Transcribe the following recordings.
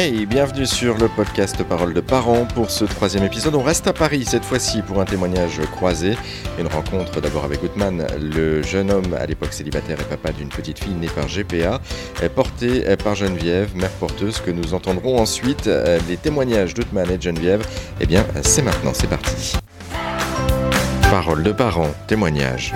Bienvenue sur le podcast Parole de parents. Pour ce troisième épisode, on reste à Paris cette fois-ci pour un témoignage croisé. Une rencontre d'abord avec Outman, le jeune homme à l'époque célibataire et papa d'une petite fille née par GPA, porté par Geneviève, mère porteuse, que nous entendrons ensuite. Les témoignages d'Outman et de Geneviève, eh bien, c'est maintenant, c'est parti. Parole de parents, témoignage.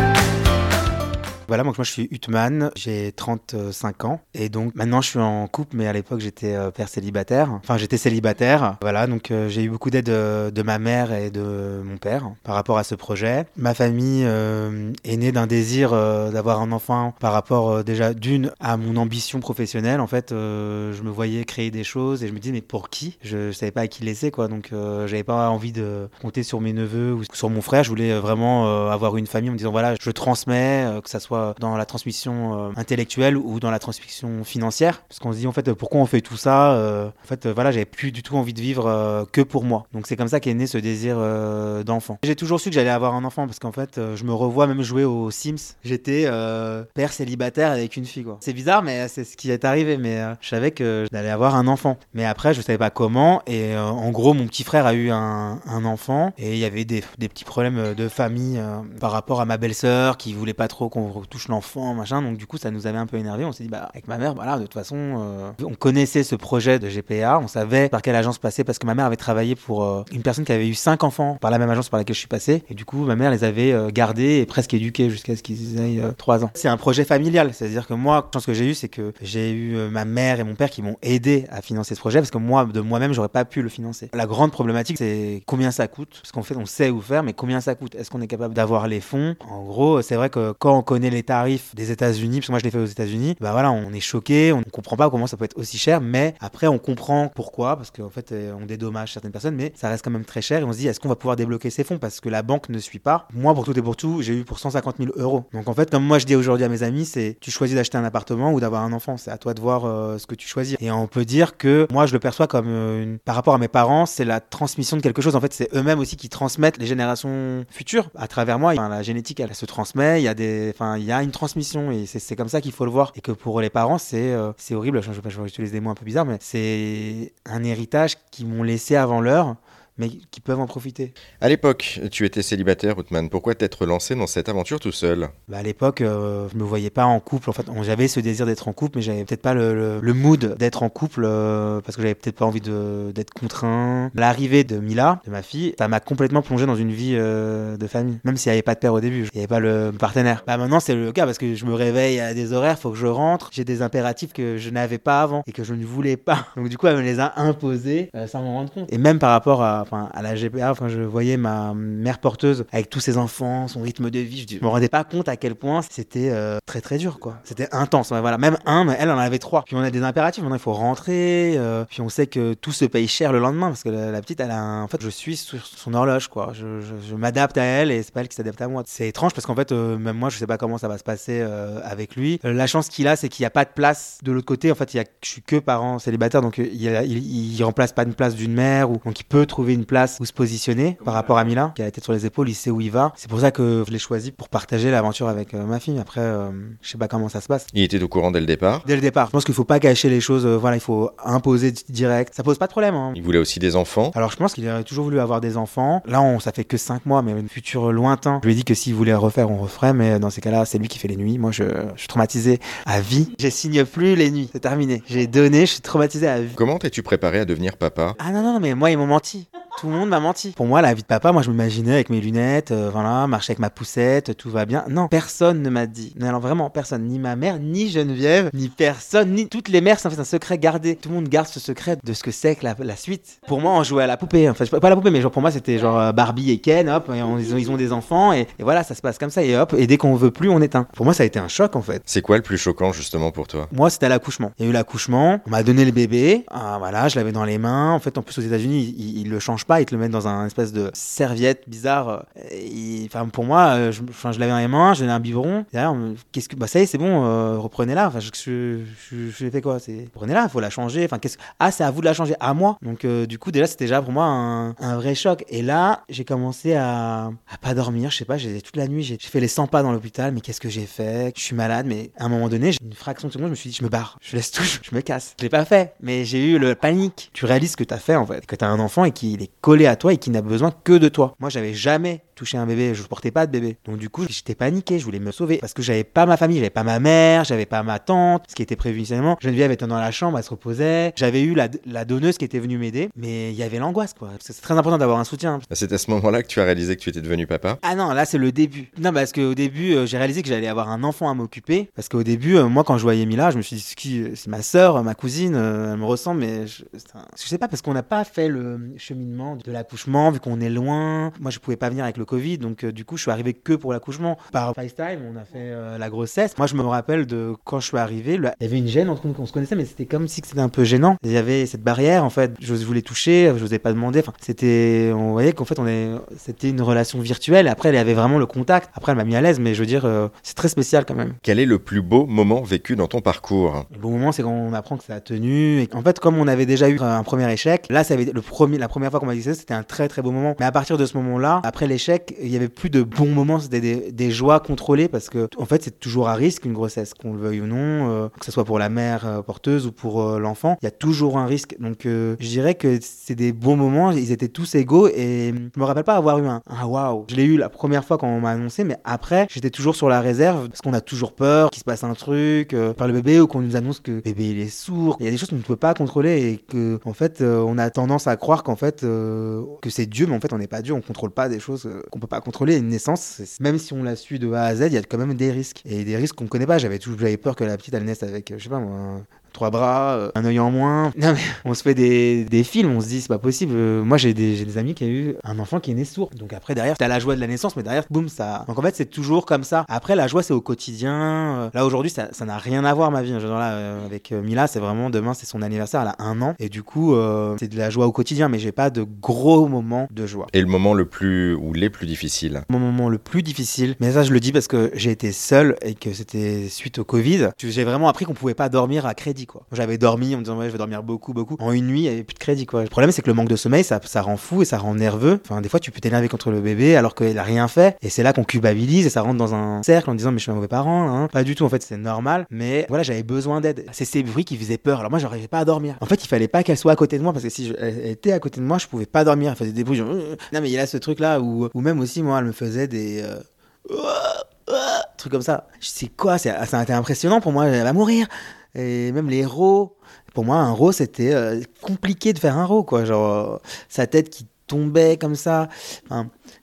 Voilà, donc moi je suis Utman, j'ai 35 ans et donc maintenant je suis en couple, mais à l'époque j'étais euh, père célibataire. Enfin, j'étais célibataire. Voilà, donc euh, j'ai eu beaucoup d'aide euh, de, ma mère et de mon père par rapport à ce projet. Ma famille est née d'un désir d'avoir un enfant par rapport déjà d'une à mon ambition professionnelle. En fait, je me voyais créer des choses et je me disais mais pour qui? Je, savais pas à qui laisser quoi. Donc j'avais pas envie de compter sur mes neveux ou sur mon frère. Je voulais vraiment avoir une famille en me disant voilà, je transmets, que ça soit dans la transmission euh, intellectuelle ou dans la transmission financière. Parce qu'on se dit en fait pourquoi on fait tout ça euh, En fait voilà, j'avais plus du tout envie de vivre euh, que pour moi. Donc c'est comme ça qu'est né ce désir d'enfant. J'ai toujours su que j'allais avoir un enfant parce qu'en fait je me revois même jouer aux Sims. J'étais père célibataire avec une fille. C'est bizarre mais c'est ce qui est arrivé. Mais je savais que j'allais avoir un enfant. Mais après je savais pas comment et en gros mon petit frère a eu un, un enfant et il y avait des, des, petits problèmes de famille par rapport à ma belle-sœur qui voulait pas trop qu'on touche l'enfant, machin. Donc du coup, ça nous avait un peu énervé. On s'est dit, bah, avec ma mère, voilà, de toute façon, euh, on connaissait ce projet de GPA, on savait par quelle agence passer parce que ma mère avait travaillé pour euh, une personne qui avait eu cinq enfants par la même agence par laquelle je suis passé. Et du coup, ma mère les avait euh, gardés et presque éduqués jusqu'à ce qu'ils aient trois ans. C'est un projet familial, c'est-à-dire que moi, la chance que j'ai eu, c'est que j'ai eu ma mère et mon père qui m'ont aidé à financer ce projet parce que moi, de moi-même, j'aurais pas pu le financer. La grande problématique, c'est combien ça coûte, parce qu'en fait, on sait où faire, mais combien ça coûte? Est-ce qu'on est capable d'avoir les fonds? En gros, c'est vrai que quand on connaît les tarifs des États-Unis, parce que moi je l'ai fait aux États-Unis, bah voilà, on est choqué, on ne comprend pas comment ça peut être aussi cher, mais après on comprend pourquoi, parce qu'en fait euh, on dédommage certaines personnes, mais ça reste quand même très cher et on se dit est-ce qu'on va pouvoir débloquer ces fonds? Parce que la banque ne suit pas. Moi pour tout et pour tout, j'ai eu pour 150 000 euros. Donc en fait, comme moi je dis aujourd'hui à mes amis, c'est tu choisis d'acheter un appartement ou d'avoir un enfant, c'est à toi de voir euh, ce que tu choisis. Et on peut dire que moi je le perçois comme euh, une... par rapport à mes parents, c'est la transmission de quelque chose. En fait, c'est eux-mêmes aussi qui transmettent les générations futures à travers moi. la génétique, elle, se transmet. Il y a des, il y a une transmission et c'est comme ça qu'il faut le voir. Et que pour les parents, c'est euh, horrible. Je, je, je, je utiliser des mots un peu bizarres, mais c'est un héritage qu'ils m'ont laissé avant l'heure mais qui peuvent en profiter. À l'époque, tu étais célibataire, Outman. Pourquoi t'être lancé dans cette aventure tout seul? Bah À l'époque, euh, je me voyais pas en couple. En fait, j'avais ce désir d'être en couple, mais j'avais peut-être pas le, le, mood d'être en couple euh, parce que j'avais peut-être pas envie d'être contraint. L'arrivée de Mila, de ma fille, ça m'a complètement plongé dans une vie euh, de famille. Même s'il n'y avait pas de père au début, il n'y avait pas le partenaire. Bah maintenant, c'est le cas parce que je me réveille à des horaires, faut que je rentre. J'ai des impératifs que je n'avais pas avant et que je ne voulais pas. Donc du coup, elle me les a imposés sans m'en rendre compte. Et même par rapport à, enfin, à la GPA, quand je voyais ma mère porteuse avec tous ses enfants, son rythme de vie, je, me rendais pas compte à quel point c'était euh, très très dur, quoi. C'était intense. voilà, même un, mais elle en avait trois. Puis on a des impératifs. Maintenant, il faut rentrer. Euh, puis on sait que tout se paye cher le lendemain parce que la, petite, elle a, un... en fait, je suis sur son horloge, quoi. Je, m'adapte à elle et c'est pas elle qui s'adapte à moi. C'est étrange parce qu'en fait, euh, même moi, je sais pas comment ça va se passer avec lui. la chance qu'il a, c'est qu'il n'y a pas de place de l'autre côté. En fait, il y a, je suis que parent célibataire, donc il, il, il remplace pas une place d'une mère ou donc il peut trouver une place où se positionner par rapport à Mila, qui a été sur les épaules, il sait où il va. C'est pour ça que je l'ai choisi pour partager l'aventure avec euh, ma fille. Après, euh, je sais pas comment ça se passe. Il était au courant dès le départ Dès le départ. Je pense qu'il faut pas cacher les choses. Euh, voilà, il faut imposer direct. Ça pose pas de problème. Hein. Il voulait aussi des enfants Alors, je pense qu'il aurait toujours voulu avoir des enfants. Là, on, ça fait que 5 mois, mais un futur lointain. Je lui ai dit que s'il voulait refaire, on referait. Mais dans ces cas-là, c'est lui qui fait les nuits. Moi, je, je suis traumatisé à vie. Je signe plus les nuits. C'est terminé. J'ai donné, je suis traumatisé à vie. Comment t'es-tu préparé à devenir papa? Ah non, non, non, mais moi, ils m'ont menti. Tout le monde m'a menti. Pour moi, la vie de papa, moi, je m'imaginais avec mes lunettes, euh, voilà, marcher avec ma poussette, tout va bien. Non, personne ne m'a dit. Non, alors vraiment, personne. Ni ma mère, ni Geneviève, ni personne, ni toutes les mères, c'est en fait un secret gardé. Tout le monde garde ce secret de ce que c'est que la, suite. Pour moi, on jouait à la poupée. En fait, pas la poupée, mais genre pour moi, c'était genre euh, Barbie et Ken, hop, et ils, ont, des enfants, et, voilà, ça se passe comme ça, et hop, et dès qu'on veut plus, on éteint. Pour moi, ça a été un choc, en fait. C'est quoi le plus choquant, justement, pour toi? Moi, c'était l'accouchement. Il y a eu l'accouchement, on m'a donné le bébé, ah, voilà, je l'avais dans les mains. En fait, en plus, aux États-Unis, ils, le changent pas, ils te le mettent dans un espèce de serviette bizarre. Enfin, pour moi, je, enfin, je l'avais dans les mains, j'ai un biberon. Derrière, qu'est-ce que, bah ça y est, c'est bon, reprenez-la. Enfin, je, je, je, je fais quoi C'est reprenez-la, il faut la changer. Enfin, qu'est-ce Ah, c'est à vous de la changer, à moi. Donc, du coup, déjà, c'était déjà pour moi un, un vrai choc. Et là, j'ai commencé à, à pas dormir. Je sais pas, j'ai toute la nuit, j'ai fait les 100 pas dans l'hôpital. Mais qu'est-ce que j'ai fait Je suis malade, mais à un moment donné, une fraction de seconde, je me suis dit, je me barre, je laisse tout, je me casse. Je l'ai pas fait, mais j'ai eu le panique. Tu réalises ce que tu as fait en fait, que tu as un enfant et qu'il est collé à toi et qui n'a besoin que de toi. Moi, j'avais jamais touché un bébé, je portais pas de bébé. Donc du coup, j'étais paniqué, je voulais me sauver parce que j'avais pas ma famille, j'avais pas ma mère, j'avais pas ma tante, ce qui était prévu initialement. Geneviève était dans la chambre, elle se reposait. J'avais eu la, la, donneuse qui était venue m'aider, mais il y avait l'angoisse quoi. C'est très important d'avoir un soutien. C'est à ce moment-là que tu as réalisé que tu étais devenu papa? Ah non, là c'est le début. Non, parce qu'au début, euh, j'ai réalisé que j'allais avoir un enfant à m'occuper parce qu'au début, euh, moi quand je voyais Mila, je me suis dit c'est ma sœur, ma cousine, euh, elle me ressemble, mais je, je sais pas parce qu'on n'a pas fait le cheminement de l'accouchement vu qu'on est loin. Moi, je pouvais pas venir avec le Covid, donc du coup, je suis arrivé que pour l'accouchement. Par FaceTime, on a fait la grossesse. Moi, je me rappelle de quand je suis arrivé, il y avait une gêne entre nous, on se connaissait, mais c'était comme si c'était un peu gênant. Il y avait cette barrière, en fait, je voulais toucher, je n'osais pas demander. Enfin, c'était, on voyait qu'en fait, on est, c'était une relation virtuelle. Après, elle avait vraiment le contact. Après, elle m'a mis à l'aise, mais je veux dire, c'est très spécial quand même. Quel est le plus beau moment vécu dans ton parcours? Le beau moment, c'est quand on apprend que ça a tenu. Et en fait, comme on avait déjà eu un premier échec, là, ça avait le premier, la première fois qu'on m'a dit ça, c'était un très très beau moment. Mais à partir de ce moment-là, après l'échec, il y avait plus de bons moments, c'était des, joies contrôlées parce que, en fait, c'est toujours à risque une grossesse, qu'on le veuille ou non, euh, que ce soit pour la mère euh, porteuse ou pour euh, l'enfant. Il y a toujours un risque. Donc, je dirais que c'est des bons moments. Ils étaient tous égaux et je me rappelle pas avoir eu un, waouh. Je l'ai eu la première fois quand on m'a annoncé, mais après, j'étais toujours sur la réserve parce qu'on a toujours peur qu'il se passe un truc par le bébé ou qu'on nous annonce que bébé il est sourd. Il y a des choses qu'on ne peut pas contrôler et que, en fait, on a tendance à croire qu'en fait, que c'est Dieu, mais en fait, on n'est pas Dieu. On contrôle pas des choses qu'on peut pas contrôler. Une naissance, même si on la suit de A à Z, il y a quand même des risques. Et des risques qu'on connaît pas. J'avais toujours j'avais peur que la petite elle naisse avec, je sais pas moi, trois bras, euh, un œil en moins. Non, mais on se fait des, des films, on se dit c'est pas possible. Euh, moi j'ai des, des, amis qui ont eu un enfant qui est né sourd. Donc après derrière t'as la joie de la naissance, mais derrière boum ça. Donc en fait c'est toujours comme ça. Après la joie c'est au quotidien. Euh, là aujourd'hui ça n'a rien à voir ma vie. Genre là avec Mila c'est vraiment demain c'est son anniversaire, elle a un an et du coup c'est de la joie au quotidien, mais j'ai pas de gros moments de joie. Et le moment le plus ou les plus difficiles? Mon moment le plus difficile, mais ça je le dis parce que j'ai été seul et que c'était suite au Covid. J'ai vraiment appris qu'on pouvait pas dormir à crédit J'avais dormi en me disant ouais je vais dormir beaucoup beaucoup. En une nuit il y avait plus de crédit quoi. Le problème c'est que le manque de sommeil ça, ça rend fou et ça rend nerveux. Enfin des fois tu peux t'énerver contre le bébé alors qu'il a rien fait et c'est là qu'on culpabilise et ça rentre dans un cercle en disant mais je suis un mauvais parent. Hein. Pas du tout en fait c'est normal. Mais voilà j'avais besoin d'aide. C'est ces bruits qui faisaient peur. Alors moi j'arrivais pas à dormir. En fait il fallait pas qu'elle soit à côté de moi parce que si elle était à côté de moi je pouvais pas dormir. Elle faisait des bruits. Genre... Non mais il y a ce truc là où, ou même aussi moi elle me faisait des euh... trucs comme ça. C'est quoi? Ça a été impressionnant pour moi. Elle va mourir. Et même les héros, pour moi, un ro, c'était euh, compliqué de faire un ro, quoi. Genre, euh, sa tête qui tombait comme ça.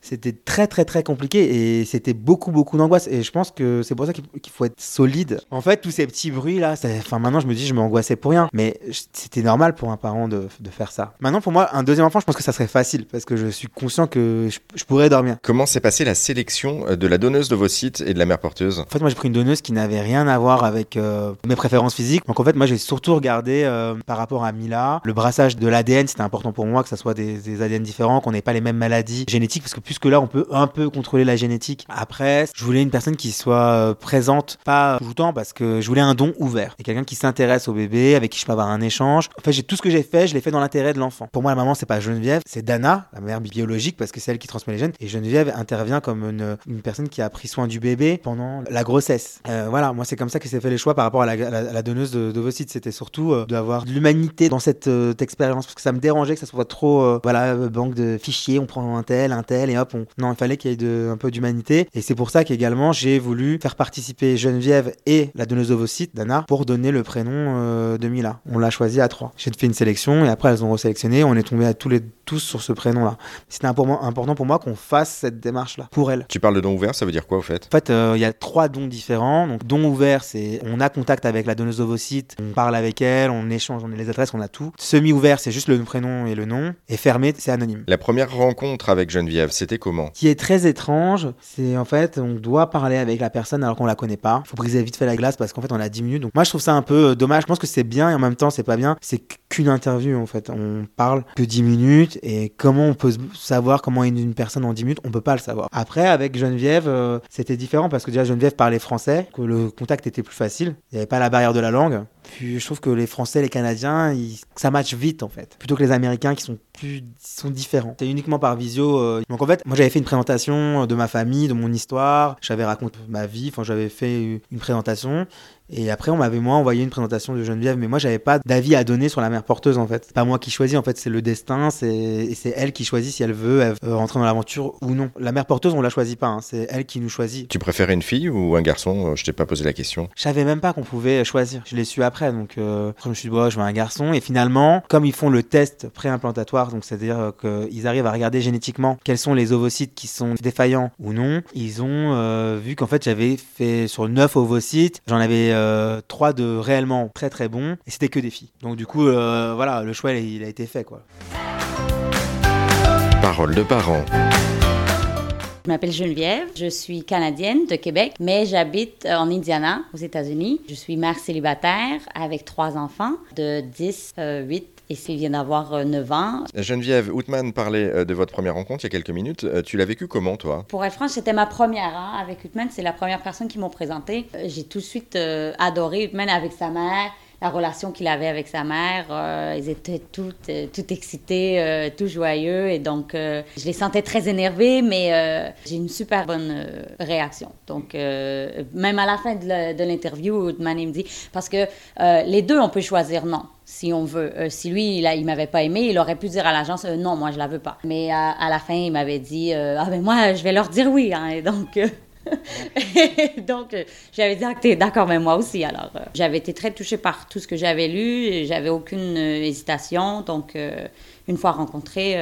C'était très très très compliqué et c'était beaucoup beaucoup d'angoisse et je pense que c'est pour ça qu'il faut être solide. En fait, tous ces petits bruits là, enfin maintenant je me dis je m'angoissais pour rien, mais c'était normal pour un parent de, de, faire ça. Maintenant pour moi, un deuxième enfant, je pense que ça serait facile parce que je suis conscient que je, pourrais dormir. Comment s'est passée la sélection euh, de la donneuse de vos sites et de la mère porteuse? En fait, moi j'ai pris une donneuse qui n'avait rien à voir avec euh, mes préférences physiques. Donc en fait, moi j'ai surtout regardé euh, par rapport à Mila, le brassage de l'ADN, c'était important pour moi que ça soit des, des ADN différents, qu'on n'ait pas les mêmes maladies génétiques parce que puisque là on peut un peu contrôler la génétique. Après, je voulais une personne qui soit euh, présente, pas tout le temps, parce que je voulais un don ouvert. Et quelqu'un qui s'intéresse au bébé, avec qui je peux avoir un échange. En fait, tout ce que j'ai fait, je l'ai fait dans l'intérêt de l'enfant. Pour moi, la maman, c'est pas Geneviève, c'est Dana, la mère biologique, parce que c'est elle qui transmet les gènes. Et Geneviève intervient comme une, personne qui a pris soin du bébé pendant la grossesse. Euh, voilà, moi, c'est comme ça que s'est fait les choix par rapport à la, donneuse de, d'ovocytes. C'était surtout euh, d'avoir de l'humanité dans cette expérience, parce que ça me dérangeait que ça soit trop, voilà, banque de fichiers, on prend un tel, un tel, et hop, on... non, il fallait qu'il y ait un peu d'humanité. Et c'est pour ça qu'également, j'ai voulu faire participer Geneviève et la donneuse ovocyte, Dana, pour donner le prénom euh, de Mila. On l'a choisi à trois. J'ai fait une sélection et après, elles ont resélectionné. On est tombé à tous les tous sur ce prénom-là. C'était important pour moi qu'on fasse cette démarche-là pour elle. Tu parles de don ouvert, ça veut dire quoi au fait? En fait, il euh, y a trois dons différents. Donc, don ouvert, c'est on a contact avec la donneuse ovocyte, on parle avec elle, on échange, on a les adresses, on a tout. Semi-ouvert, c'est juste le prénom et le nom. Et fermé, c'est anonyme. La première rencontre avec Geneviève, c'était comment? Qui est très étrange, c'est en fait, on doit parler avec la personne alors qu'on la connaît pas. Faut briser vite fait la glace parce qu'en fait, on a 10 minutes. Donc, moi, je trouve ça un peu dommage. Je pense que c'est bien et en même temps, c'est pas bien. C'est qu'une interview en fait. On parle que 10 minutes Et comment on peut savoir comment est une personne en 10 minutes On peut pas le savoir. Après, avec Geneviève, euh, c'était différent parce que déjà Geneviève parlait français, que le contact était plus facile. Il n'y avait pas la barrière de la langue. Puis je trouve que les Français, les Canadiens, ça match vite en fait. Plutôt que les Américains qui sont plus sont différents. C'est uniquement par visio. Euh. Donc en fait, moi j'avais fait une présentation de ma famille, de mon histoire. J'avais raconté ma vie. Enfin, j'avais fait une présentation. Et après, on m'avait moi envoyé une présentation de Geneviève, mais moi, j'avais pas d'avis à donner sur la mère porteuse en fait. C'est pas moi qui choisis, en fait, c'est le destin, c'est c'est elle qui choisit si elle veut euh, rentrer dans l'aventure ou non. La mère porteuse, on la choisit pas, hein. c'est elle qui nous choisit. Tu préférais une fille ou un garçon Je t'ai pas posé la question. Je savais même pas qu'on pouvait choisir. Je l'ai su après, donc euh, je me suis dit, je veux un garçon. Et finalement, comme ils font le test préimplantatoire, donc c'est-à-dire euh, qu'ils arrivent à regarder génétiquement quels sont les ovocytes qui sont défaillants ou non, ils ont vu qu'en fait, j'avais fait sur 9 ovocytes, j'en avais 3 de réellement très très bon et c'était que des filles. Donc du coup, euh, voilà, le choix il a été fait quoi. Parole de parents. Je m'appelle Geneviève, je suis canadienne de Québec, mais j'habite euh, en Indiana, aux États-Unis. Je suis mère célibataire avec trois enfants de 10, 8 et s'il vient d'avoir 9 euh, ans. Geneviève Outman parlait de votre première rencontre il y a quelques minutes. Tu l'as vécu comment, toi? Pour être franche, c'était ma première hein, avec Outman. C'est la première personne qui m'ont présenté. J'ai tout de suite adoré Outman avec sa mère la relation qu'il avait avec sa mère. Euh, ils étaient tout, euh, tout excités, euh, tout joyeux. Et donc, je les sentais très énervés, mais j'ai une super bonne réaction. Donc, même à la fin de l'interview, Oudman, il me dit, parce que les deux, on peut choisir non si on veut. si lui, il, il m'avait pas aimé, il aurait pu dire à l'agence non, moi je la veux pas. Mais à, la fin, il m'avait dit ah ben moi je vais leur dire oui. Hein. Et donc Donc, euh, j'avais dit, ah, t'es d'accord, mais moi aussi. Alors, euh, j'avais été très touchée par tout ce que j'avais lu. J'avais aucune euh, hésitation. Donc, une fois rencontrée,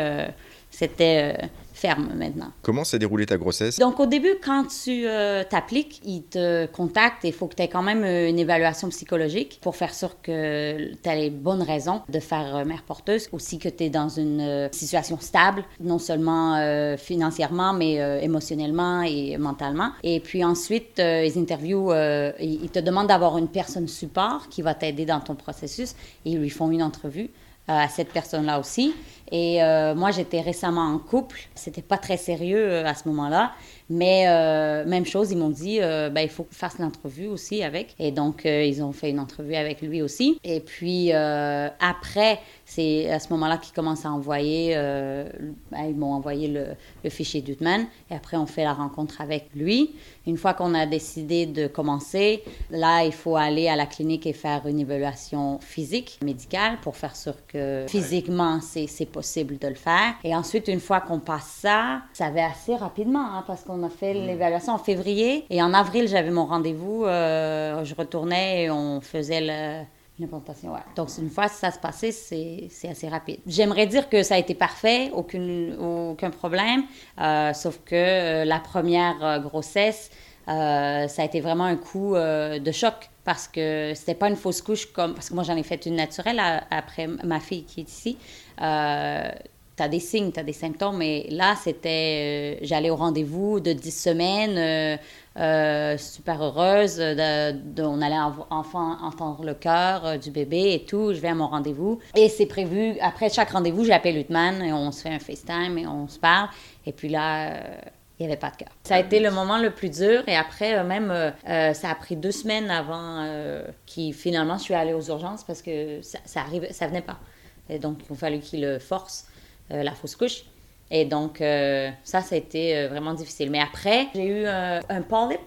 c'était ferme maintenant. Comment s'est déroulée ta grossesse? Donc, au début, quand tu euh, t'appliques, ils te contactent et il faut que tu aies quand même euh, une évaluation psychologique pour faire sûr que tu as les bonnes raisons de faire euh, mère porteuse. Aussi que tu es dans une situation stable, non seulement financièrement, mais émotionnellement et mentalement. Et puis ensuite, ils interviewent, ils te demandent d'avoir une personne support qui va t'aider dans ton processus et ils lui font une entrevue à cette personne-là aussi. Et euh, moi, j'étais récemment en couple. C'était pas très sérieux euh, à ce moment-là. Mais euh, même chose, ils m'ont dit, ben, il faut que fasse l'entrevue aussi avec. Et donc, ils ont fait une entrevue avec lui aussi. Et puis, après, c'est à ce moment-là qu'ils commencent à envoyer, ben, ils m'ont envoyé le, le fichier d'Utman. Et après, on fait la rencontre avec lui. Une fois qu'on a décidé de commencer, là, il faut aller à la clinique et faire une évaluation physique, médicale, pour faire sûr que physiquement, c'est possible de le faire. Et ensuite, une fois qu'on passe ça, ça va assez rapidement, hein, parce qu'on a fait mm. l'évaluation en février. Et en avril, j'avais mon rendez-vous. Euh, je retournais et on faisait le L'implantation, ouais. Donc, une fois que ça se passait, c'est assez rapide. J'aimerais dire que ça a été parfait, aucune, aucun problème, euh, sauf que euh, la première euh, grossesse, ça a été vraiment un coup de choc parce que c'était pas une fausse couche comme. Parce que moi, j'en ai fait une naturelle après ma fille qui est ici. tu as des signes, tu as des symptômes, mais là, c'était. J'allais au rendez-vous de 10 semaines euh, super heureuse. On allait enfin entendre le cœur euh, du bébé et tout. Je vais à mon rendez-vous. Et c'est prévu, après chaque rendez-vous, j'appelle Lutman et on se fait un FaceTime et on se parle. Et puis là, euh, il n'y avait pas de cœur. Ça a été le moment le plus dur. Et après, même, ça a pris deux semaines avant qui finalement, je suis allée aux urgences parce que ça, ça, arrive, ça venait pas. Et donc, il a fallu qu'il force, la fausse couche. Et donc, euh, ça, ça a été euh, vraiment difficile. Mais après, j'ai eu un, un polype.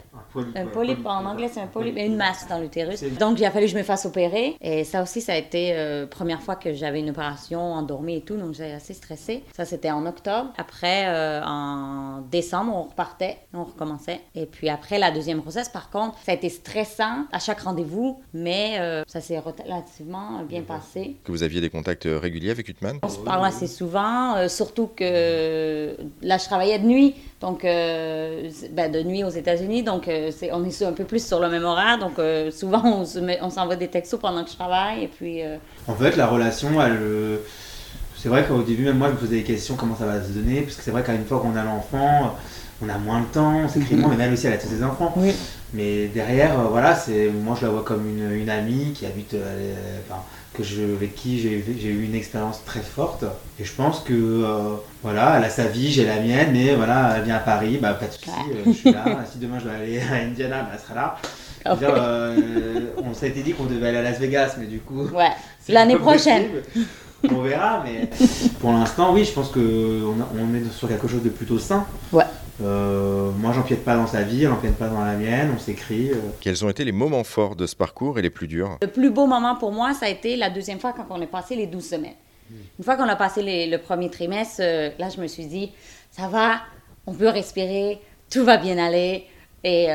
Un polype, en anglais, c'est un polype, une masse dans l'utérus. Donc, il a fallu que je me fasse opérer. Et ça aussi, ça a été la euh, première fois que j'avais une opération endormie et tout. Donc, j'étais assez stressée. Ça, c'était en octobre. Après, en décembre, on repartait, on recommençait. Et puis après, la deuxième grossesse, par contre, ça a été stressant à chaque rendez-vous, mais ça s'est relativement bien passé. Que vous aviez des contacts réguliers avec Utman On se parle assez souvent, surtout que euh, là, je travaillais de nuit, donc euh, ben, de nuit aux États-Unis, donc euh, on est un peu plus sur le même horaire, donc souvent on, se on s'envoie des textos pendant que je travaille, et puis... En fait, la relation, elle... C'est vrai qu'au début, même moi, je me posais des questions, comment ça va se donner, parce que c'est vrai qu'à une fois qu'on a l'enfant, on a moins de temps, on s'écrit moins, mais elle aussi, elle a tous ses enfants. Mais derrière, voilà, c'est moi, je la vois comme une, une amie qui habite que je, avec qui j'ai eu une expérience très forte. Et je pense que, euh, voilà, elle a sa vie, j'ai la mienne, mais voilà, elle vient à Paris, bah, pas de souci, euh, je suis là. si demain je dois aller à Indiana, bah, elle sera là. Euh, on s'était dit qu'on devait aller à Las Vegas, mais du coup. Ouais, l'année prochaine. On verra, mais pour l'instant, oui, je pense qu'on on est sur quelque chose de plutôt sain. Ouais. Euh, moi, j'empiète pas dans sa vie, elle n'empiète pas dans la mienne, on s'écrit. Euh. Quels ont été les moments forts de ce parcours et les plus durs? Le plus beau moment pour moi, ça a été la deuxième fois quand on a passé les 12 semaines. Hmm. Une fois qu'on a passé le premier trimestre, euh, là, je me suis dit, ça va, on peut respirer, tout va bien aller. Et,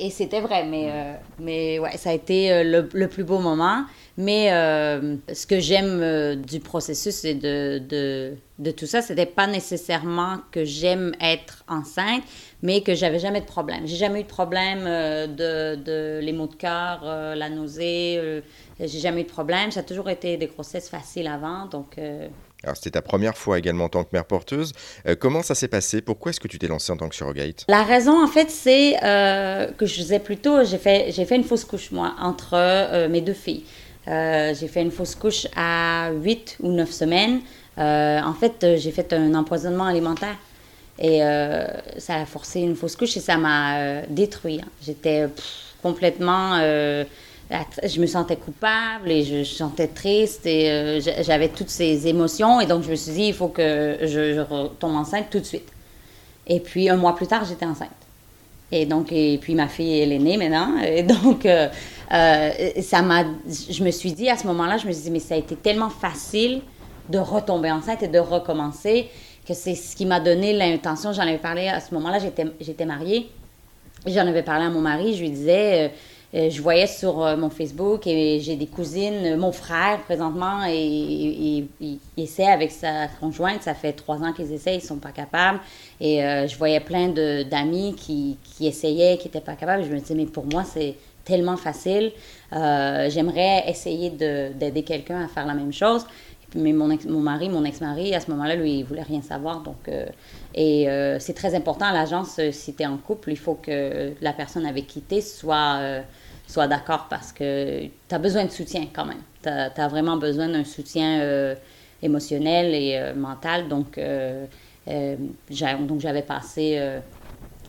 et c'était vrai, mais, mais ouais, ça a été le, le plus beau moment. Mais euh, ce que j'aime euh, du processus et de, de, de tout ça, c'était pas nécessairement que j'aime être enceinte, mais que j'avais jamais de problème. J'ai jamais eu de problème euh, de, de les maux de cœur, la nausée. j'ai jamais eu de problème. Ça a toujours été des grossesses faciles avant, donc. Alors, c'était ta première fois également en tant que mère porteuse. comment ça s'est passé? Pourquoi est-ce que tu t'es lancée en tant que surrogate? La raison, en fait, c'est que je disais plutôt, j'ai fait, j'ai fait une fausse couche, moi, entre mes deux filles. Euh, j'ai fait une fausse couche à 8 ou 9 semaines. Euh, en fait, euh, j'ai fait un empoisonnement alimentaire. Et ça a forcé une fausse couche et ça m'a détruit. Hein. J'étais complètement je me sentais coupable et je, me sentais triste et j'avais toutes ces émotions et donc je me suis dit il faut que je, je, retombe enceinte tout de suite. Et puis un mois plus tard j'étais enceinte. Et donc et puis ma fille elle est née maintenant et donc ça m'a, je me suis dit à ce moment-là, je me suis dit, mais ça a été tellement facile de retomber enceinte et de recommencer que c'est ce qui m'a donné l'intention. J'en avais parlé à ce moment-là, j'étais, j'étais mariée. J'en avais parlé à mon mari, je lui disais, euh, euh, je voyais sur mon Facebook et j'ai des cousines, mon frère présentement, et, il essaie avec sa conjointe. Ça fait trois ans qu'ils essaient, ils sont pas capables. Et je voyais plein de, d'amis qui, qui essayaient, qui n'étaient pas capables. Je me disais, mais pour moi, c'est tellement facile. Euh, j'aimerais essayer d'aider quelqu'un à faire la même chose. Mais mon, mon mari, mon ex-mari, à ce moment-là, lui, il voulait rien savoir. Donc, euh, et euh, c'est très important à l'agence, si tu es en couple, il faut que la personne avec qui tu soit, soit d'accord parce que tu as besoin de soutien quand même. Tu as, vraiment besoin d'un soutien émotionnel et mental. Donc, donc j'avais passé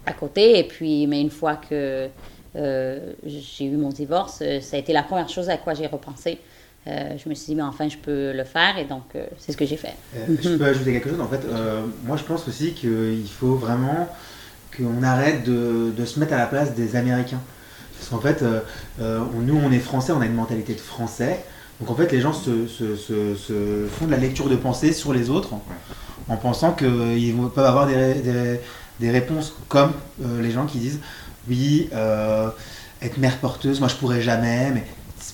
à côté. Et puis, mais une fois que euh, j'ai eu mon divorce, euh, ça a été la première chose à quoi j'ai repensé. Euh, je me suis dit, mais enfin, je peux le faire, et donc c'est ce que j'ai fait. je peux ajouter quelque chose? En fait, moi, je pense aussi qu'il faut vraiment qu'on arrête de, se mettre à la place des Américains. Parce qu'en fait, nous, on est français, on a une mentalité de français. Donc en fait, les gens se, font de la lecture de pensée sur les autres en pensant qu'ils peuvent avoir des, des réponses comme les gens qui disent oui, euh, être mère porteuse, moi je pourrais jamais, mais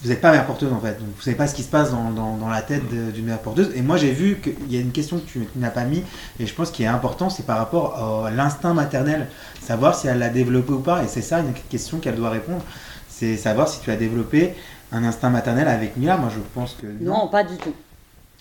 vous n'êtes pas mère porteuse en fait, donc vous savez pas ce qui se passe dans, dans, la tête d'une mère porteuse. Et moi j'ai vu qu'il y a une question que tu, n'as pas mis, et je pense qu'il est important, c'est par rapport à l'instinct maternel, savoir si elle l'a développé ou pas, et c'est ça une question qu'elle doit répondre, c'est savoir si tu as développé un instinct maternel avec Mila. Moi je pense que... non pas du tout.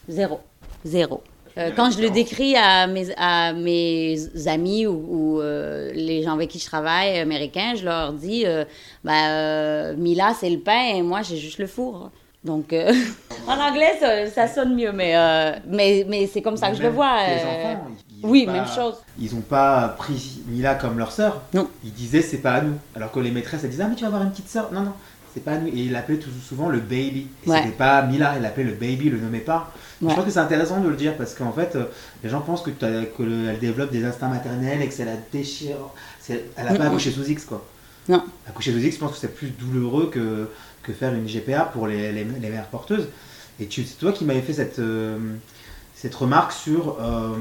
Zéro. Zéro. Euh, quand je le décris à mes, à mes amis ou, euh, les gens avec qui je travaille, américains, je leur dis euh, bah, Mila, c'est le pain et moi, j'ai juste le four. Donc, en anglais, ça, sonne mieux, mais, mais, mais c'est comme ça que je le vois. Les enfants, oui, même chose. Ils n'ont pas pris Mila comme leur sœur. Non. Ils disaient c'est pas à nous. Alors que les maîtresses, elles disaient ah, mais tu vas avoir une petite sœur. Non, non, pas. Et il l'appelait tout souvent le baby. C'était pas Mila, il l'appelait le baby, le nommait pas. Je crois que c'est intéressant de le dire parce qu'en fait, euh, les gens pensent que qu'elle développe des instincts maternels et que c'est la déchire. Elle n'a pas accouché sous X, quoi. Non. Accoucher sous X, je pense que c'est plus douloureux que, que faire une GPA pour les, les, mères porteuses. Et c'est toi qui m'avais fait cette, euh, cette remarque sur euh,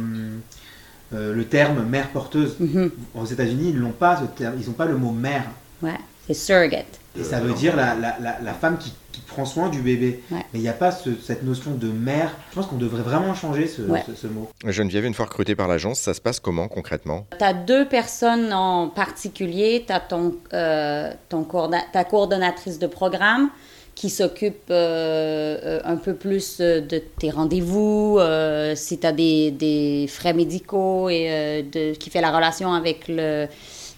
le terme mère porteuse. Mm-hmm. Aux États-Unis, ils n'ont pas ils n'ont pas le mot mère. Ouais, c'est surrogate. Et ça veut dire la, la, la, femme qui, qui, prend soin du bébé. Mais il n'y a pas cette notion de mère. Je pense qu'on devrait vraiment changer ce, ce, mot. Geneviève, une fois recrutée par l'agence, ça se passe comment concrètement? Tu as deux personnes en particulier. Tu as ton, euh, ton ta coordonnatrice de programme qui s'occupe euh, euh, un peu plus de tes rendez-vous, si tu as des, des, frais médicaux et de, qui fait la relation avec le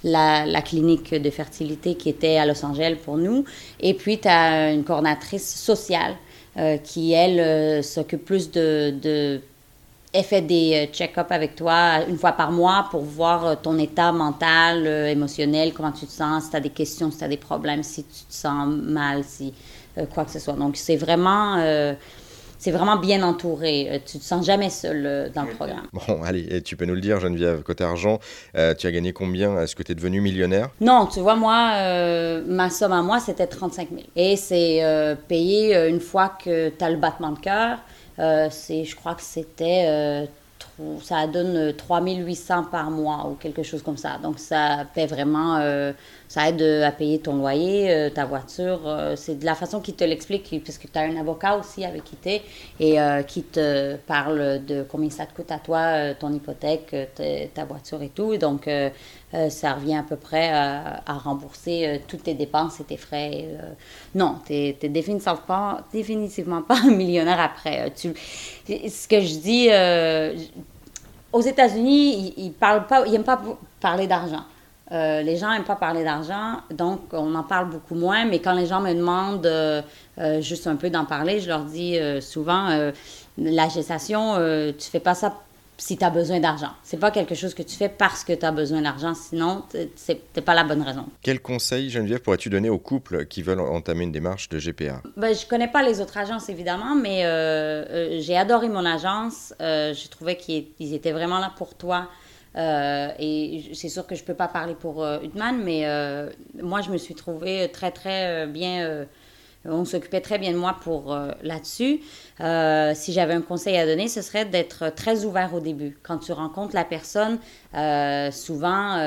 la, clinique de fertilité qui était à Los Angeles pour nous. Et puis, tu as une coordinatrice sociale qui, elle, s'occupe plus de, de elle fait des check-up avec toi une fois par mois pour voir ton état mental, émotionnel, comment tu te sens, si tu as des questions, si tu as des problèmes, si tu te sens mal, si quoi que ce soit. Donc, c'est vraiment c'est vraiment bien entouré. Euh, tu te sens jamais seul euh, dans le programme. Bon, allez, et tu peux nous le dire, Geneviève, côté argent, euh, tu as gagné combien? Est-ce que tu es devenu millionnaire? Non, tu vois, moi, ma somme à moi, c'était 35 000. Et c'est payé une fois que tu as le battement de cœur. c'est, je crois que c'était ça donne 3800 par mois ou quelque chose comme ça. Donc, ça paie vraiment ça aide euh, à payer ton loyer, euh, ta voiture. Euh, c'est de la façon qu'il te l'explique, parce que tu as un avocat aussi avec qui tu es et qui te parle de combien ça te coûte à toi, ton hypothèque, ta voiture et tout. Donc, ça revient à peu près à, rembourser toutes tes dépenses et tes frais. non, tu n'es définitivement pas, définitivement pas un millionnaire après. Ce que je dis, aux États-Unis, ils n'aiment pas, pas parler d'argent. Euh, les gens n'aiment pas parler d'argent, donc on en parle beaucoup moins. Mais quand les gens me demandent euh, euh, juste un peu d'en parler, je leur dis souvent la gestation, tu fais pas ça si tu as besoin d'argent. C'est pas quelque chose que tu fais parce que tu as besoin d'argent, sinon c'est pas la bonne raison. Quel conseil, Geneviève, pourrais-tu donner aux couples qui veulent entamer une démarche de GPA ben, Je connais pas les autres agences évidemment, mais j'ai adoré mon agence. je trouvais qu'ils étaient vraiment là pour toi. Euh, et c'est sûr que je ne peux pas parler pour euh, mais euh, moi, je me suis trouvée très, très euh, bien. on s'occupait très bien de moi pour là-dessus. si j'avais un conseil à donner, ce serait d'être très ouvert au début. Quand tu rencontres la personne, souvent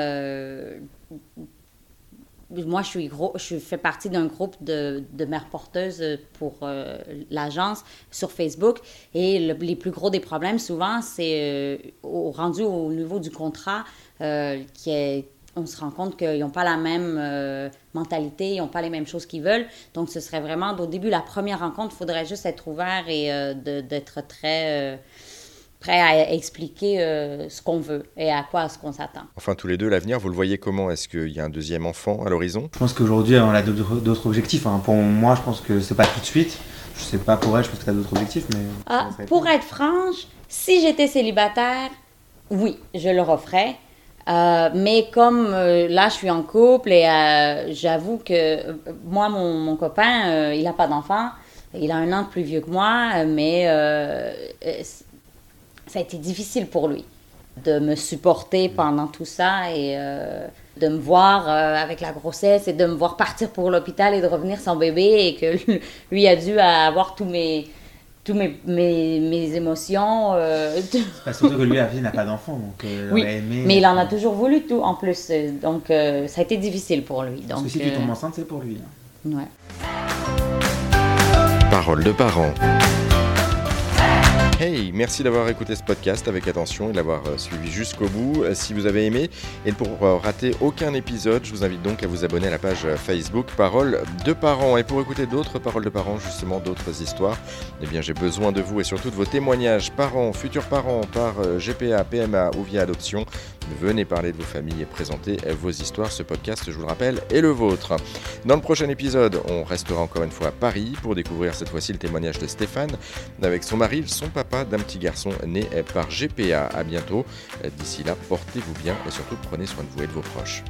moi, je, suis gros, je fais partie d'un groupe de, de, mères porteuses pour euh, l'agence sur Facebook. Et les plus gros des problèmes, souvent, c'est euh, au, rendu au niveau du contrat, euh, qui est, on se rend compte qu'ils n'ont pas la même mentalité, ils n'ont pas les mêmes choses qu'ils veulent. Donc, ce serait vraiment, au début, la première rencontre, il faudrait juste être ouvert et d'être très prêt à expliquer euh, ce qu'on veut et à quoi est-ce qu'on s'attend. Enfin, tous les deux, l'avenir, vous le voyez comment? Est-ce qu'il y a un deuxième enfant à l'horizon? Je pense qu'aujourd'hui, on a d'autres objectifs. Hein. Pour moi, je pense que c'est pas tout de suite. Je sais pas pour elle, je pense que tu as d'autres objectifs. Mais ah, pour être franche, si j'étais célibataire, oui, je le referais. Euh, mais comme euh, là, je suis en couple et j'avoue que moi, mon, mon copain, il n'a pas d'enfant. Il a un an de plus vieux que moi, mais ça a été difficile pour lui de me supporter pendant tout ça et euh, de me voir euh, avec la grossesse et de me voir partir pour l'hôpital et de revenir sans bébé et que lui a dû avoir tous mes tous mes, mes, émotions. Euh... surtout que lui, il n'a pas d'enfant, donc oui, mais il en a toujours voulu tout en plus, donc ça a été difficile pour lui. Donc, Parce que si tu tombes enceinte, c'est pour lui. Hein. Ouais. Parole de parents. Hey, merci d'avoir écouté ce podcast avec attention et de l'avoir euh, suivi jusqu'au bout. Euh, si vous avez aimé et pour euh, rater aucun épisode, je vous invite donc à vous abonner à la page Facebook Parole de parents. Et pour écouter d'autres paroles de parents, justement d'autres histoires, eh bien j'ai besoin de vous et surtout de vos témoignages, parents, futurs parents, par GPA, PMA ou via adoption. Venez parler de vos familles et présenter vos histoires. Ce podcast, je vous le rappelle, est le vôtre. Dans le prochain épisode, on restera encore une fois à Paris pour découvrir cette fois-ci le témoignage de Stéphane avec son mari, son papa d'un petit garçon né par GPA. À bientôt. D'ici là, portez-vous bien et surtout prenez soin de vous et de vos proches.